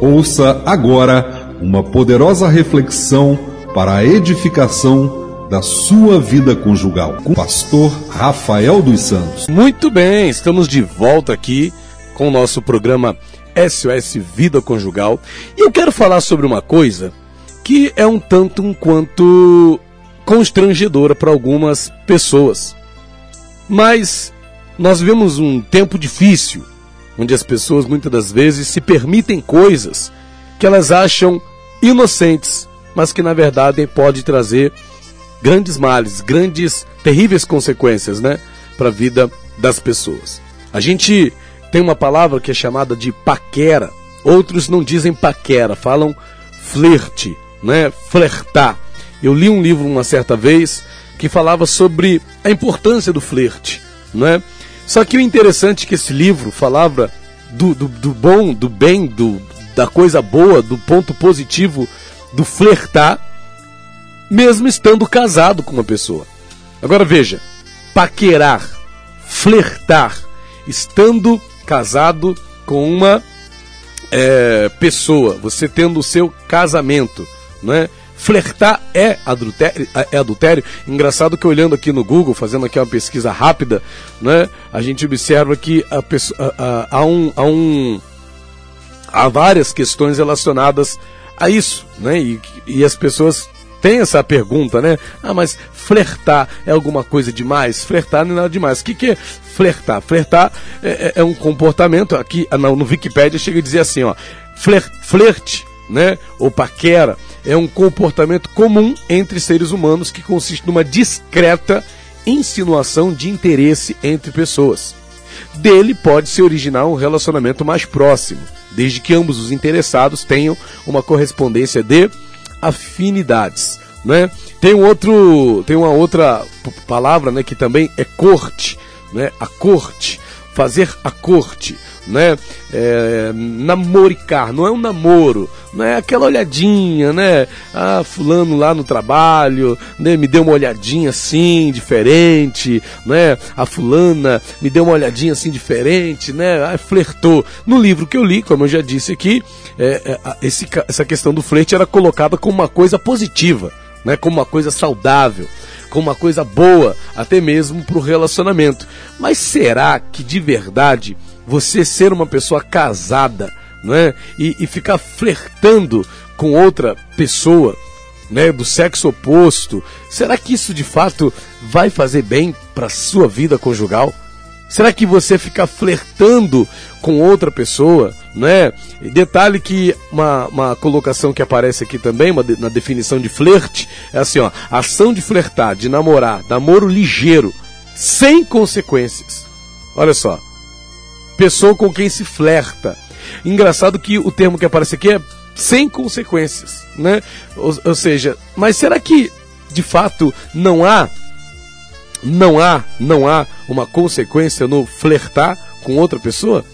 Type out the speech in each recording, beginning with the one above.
Ouça agora uma poderosa reflexão para a edificação da sua vida conjugal com o pastor Rafael dos Santos. Muito bem, estamos de volta aqui com o nosso programa SOS Vida Conjugal e eu quero falar sobre uma coisa que é um tanto um quanto constrangedora para algumas pessoas. Mas nós vivemos um tempo difícil, onde as pessoas muitas das vezes se permitem coisas que elas acham inocentes, mas que na verdade pode trazer grandes males, grandes, terríveis consequências, né, para a vida das pessoas. A gente tem uma palavra que é chamada de paquera. Outros não dizem paquera, falam flerte, né, flertar. Eu li um livro uma certa vez que falava sobre a importância do flerte, né? Só que o interessante é que esse livro falava do, do, do bom, do bem, do, da coisa boa, do ponto positivo do flertar, mesmo estando casado com uma pessoa. Agora veja, paquerar, flertar, estando casado com uma é, pessoa, você tendo o seu casamento, não é? Flertar é adultério, é adultério. Engraçado que olhando aqui no Google, fazendo aqui uma pesquisa rápida, né, a gente observa que a pessoa, há, um, há, um, há várias questões relacionadas a isso, né? E, e as pessoas têm essa pergunta, né? Ah, mas flertar é alguma coisa demais? Flertar não é nada demais. O que, que é flertar? Flertar é, é, é um comportamento, aqui no, no Wikipedia chega a dizer assim, ó, flerte, né? Ou paquera é um comportamento comum entre seres humanos que consiste numa discreta insinuação de interesse entre pessoas. Dele pode se originar um relacionamento mais próximo, desde que ambos os interessados tenham uma correspondência de afinidades. Né? Tem um outro, tem uma outra palavra, né, que também é corte, né? A corte, fazer a corte né? É, namoricar, não é um namoro, não é aquela olhadinha, né? Ah, fulano lá no trabalho, né? Me deu uma olhadinha assim, diferente, né? A fulana me deu uma olhadinha assim diferente, né? Ah, flertou. No livro que eu li, como eu já disse aqui, é, é, esse, essa questão do flerte era colocada como uma coisa positiva, né? Como uma coisa saudável como uma coisa boa, até mesmo para o relacionamento. Mas será que de verdade você ser uma pessoa casada, não é? E, e ficar flertando com outra pessoa, né, do sexo oposto, será que isso de fato vai fazer bem para sua vida conjugal? Será que você ficar flertando com outra pessoa, né? Detalhe que uma, uma colocação que aparece aqui também, uma de, na definição de flerte, é assim, ó, ação de flertar, de namorar, namoro ligeiro, sem consequências. Olha só, pessoa com quem se flerta. Engraçado que o termo que aparece aqui é sem consequências, né? Ou, ou seja, mas será que de fato não há não há, não há uma consequência no flertar com outra pessoa?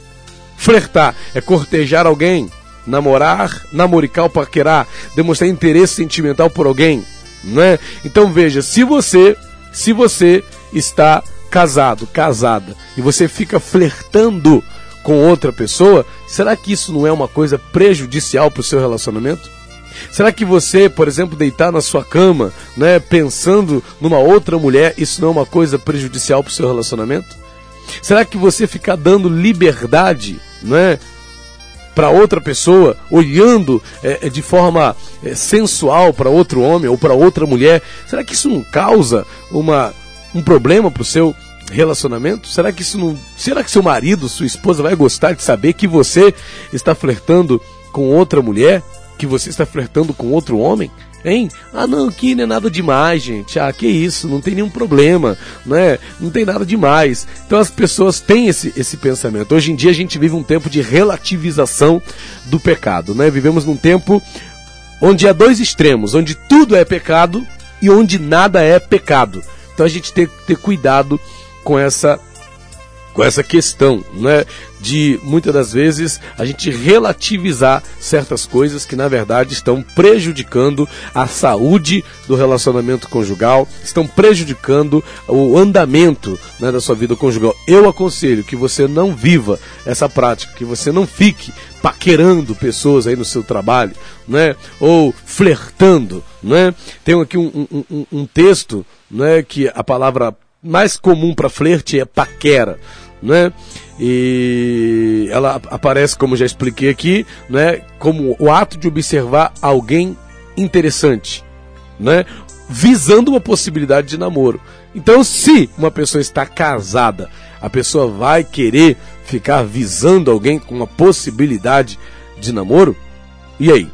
Flertar é cortejar alguém, namorar, namoricar ou paquerar, demonstrar interesse sentimental por alguém, não é? Então veja, se você, se você está casado, casada, e você fica flertando com outra pessoa, será que isso não é uma coisa prejudicial para o seu relacionamento? Será que você, por exemplo, deitar na sua cama, né, pensando numa outra mulher, isso não é uma coisa prejudicial para o seu relacionamento? Será que você ficar dando liberdade, né, para outra pessoa, olhando é, de forma é, sensual para outro homem ou para outra mulher, será que isso não causa uma, um problema para o seu relacionamento? Será que isso não. Será que seu marido, sua esposa vai gostar de saber que você está flertando com outra mulher? Que você está flertando com outro homem? Hein? Ah, não, que não é nada demais, gente. Ah, que isso, não tem nenhum problema, né? Não tem nada demais. Então as pessoas têm esse, esse pensamento. Hoje em dia a gente vive um tempo de relativização do pecado, né? Vivemos num tempo onde há dois extremos, onde tudo é pecado e onde nada é pecado. Então a gente tem que ter cuidado com essa com essa questão, né? De muitas das vezes a gente relativizar certas coisas que na verdade estão prejudicando a saúde do relacionamento conjugal, estão prejudicando o andamento né, da sua vida conjugal. Eu aconselho que você não viva essa prática, que você não fique paquerando pessoas aí no seu trabalho, né? Ou flertando, né? Tem aqui um, um, um, um texto, né? Que a palavra mais comum para flerte é paquera né? E ela aparece, como já expliquei aqui, né? Como o ato de observar alguém interessante, né? Visando uma possibilidade de namoro. Então, se uma pessoa está casada, a pessoa vai querer ficar visando alguém com uma possibilidade de namoro? E aí?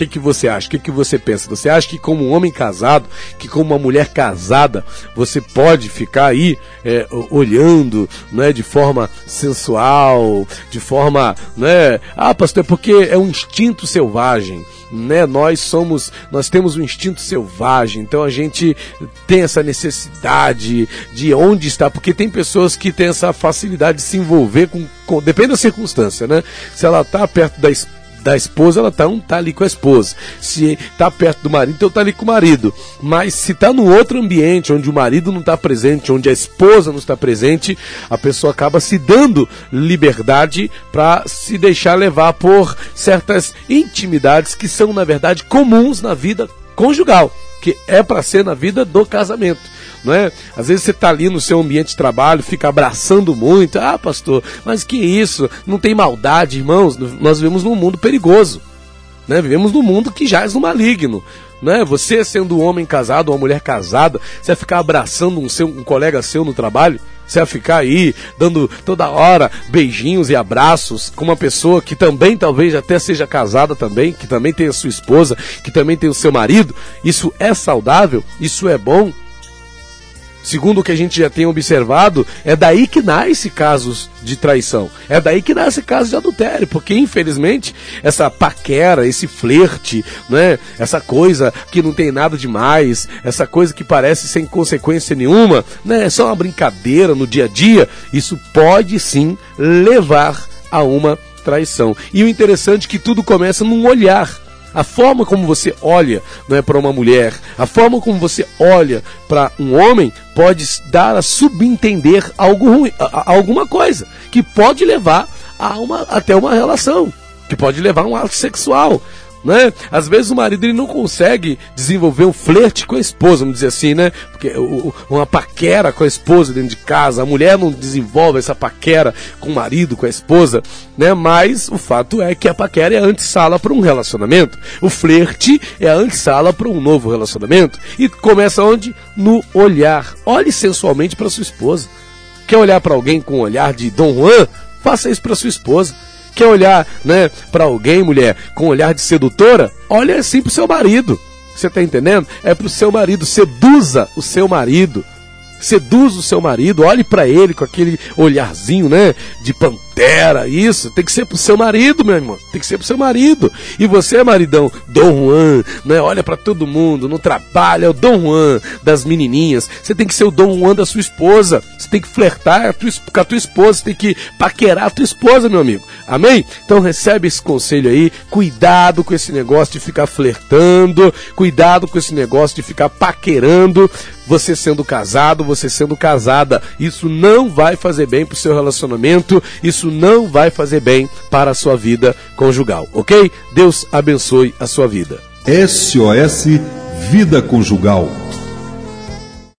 Que, que você acha? O que, que você pensa? Você acha que como um homem casado, que como uma mulher casada, você pode ficar aí é, olhando né, de forma sensual, de forma. Né, ah, pastor, é porque é um instinto selvagem né? Nós somos, nós temos um instinto selvagem, então a gente tem essa necessidade de onde está, porque tem pessoas que têm essa facilidade de se envolver com, com depende da circunstância, né? Se ela está perto da esposa da esposa, ela tá, um, tá ali com a esposa. Se tá perto do marido, então tá ali com o marido. Mas se tá no outro ambiente, onde o marido não está presente, onde a esposa não está presente, a pessoa acaba se dando liberdade para se deixar levar por certas intimidades que são, na verdade, comuns na vida conjugal, que é para ser na vida do casamento não é? Às vezes você está ali no seu ambiente de trabalho, fica abraçando muito. Ah, pastor, mas que isso? Não tem maldade, irmãos. Nós vivemos num mundo perigoso. Né? Vivemos num mundo que é no maligno. Né? Você sendo um homem casado, uma mulher casada, você vai ficar abraçando um, seu, um colega seu no trabalho? Você vai ficar aí dando toda hora beijinhos e abraços com uma pessoa que também talvez até seja casada também, que também tem a sua esposa, que também tem o seu marido? Isso é saudável? Isso é bom? Segundo o que a gente já tem observado, é daí que nasce casos de traição. É daí que nasce casos de adultério, porque infelizmente essa paquera, esse flerte, né, essa coisa que não tem nada demais, essa coisa que parece sem consequência nenhuma, né, é só uma brincadeira no dia a dia, isso pode sim levar a uma traição. E o interessante é que tudo começa num olhar. A forma como você olha não é para uma mulher, a forma como você olha para um homem pode dar a subentender algo ruim, a, a alguma coisa que pode levar a uma, até uma relação, que pode levar a um ato sexual né? Às vezes o marido ele não consegue desenvolver um flerte com a esposa, vamos dizer assim, né? Porque uma paquera com a esposa dentro de casa, a mulher não desenvolve essa paquera com o marido, com a esposa, né? Mas o fato é que a paquera é a antessala para um relacionamento. O flerte é a antessala para um novo relacionamento. E começa onde? No olhar. Olhe sensualmente para sua esposa. Quer olhar para alguém com um olhar de Dom Juan? Faça isso para sua esposa. Quer olhar, né, para alguém, mulher, com um olhar de sedutora? Olha assim pro seu marido. Você tá entendendo? É pro seu marido, seduza o seu marido. Seduza o seu marido, olhe para ele com aquele olharzinho, né, de pantera Pantera, isso, tem que ser pro seu marido, meu irmão. Tem que ser pro seu marido. E você, maridão, Dom Juan, né? Olha para todo mundo, no trabalho, é o Dom Juan das menininhas. Você tem que ser o Dom Juan da sua esposa. Você tem que flertar com a tua esposa, você tem que paquerar a tua esposa, meu amigo. Amém? Então recebe esse conselho aí. Cuidado com esse negócio de ficar flertando. Cuidado com esse negócio de ficar paquerando. Você sendo casado, você sendo casada. Isso não vai fazer bem pro seu relacionamento. Não vai fazer bem para a sua vida conjugal, ok? Deus abençoe a sua vida. SOS Vida Conjugal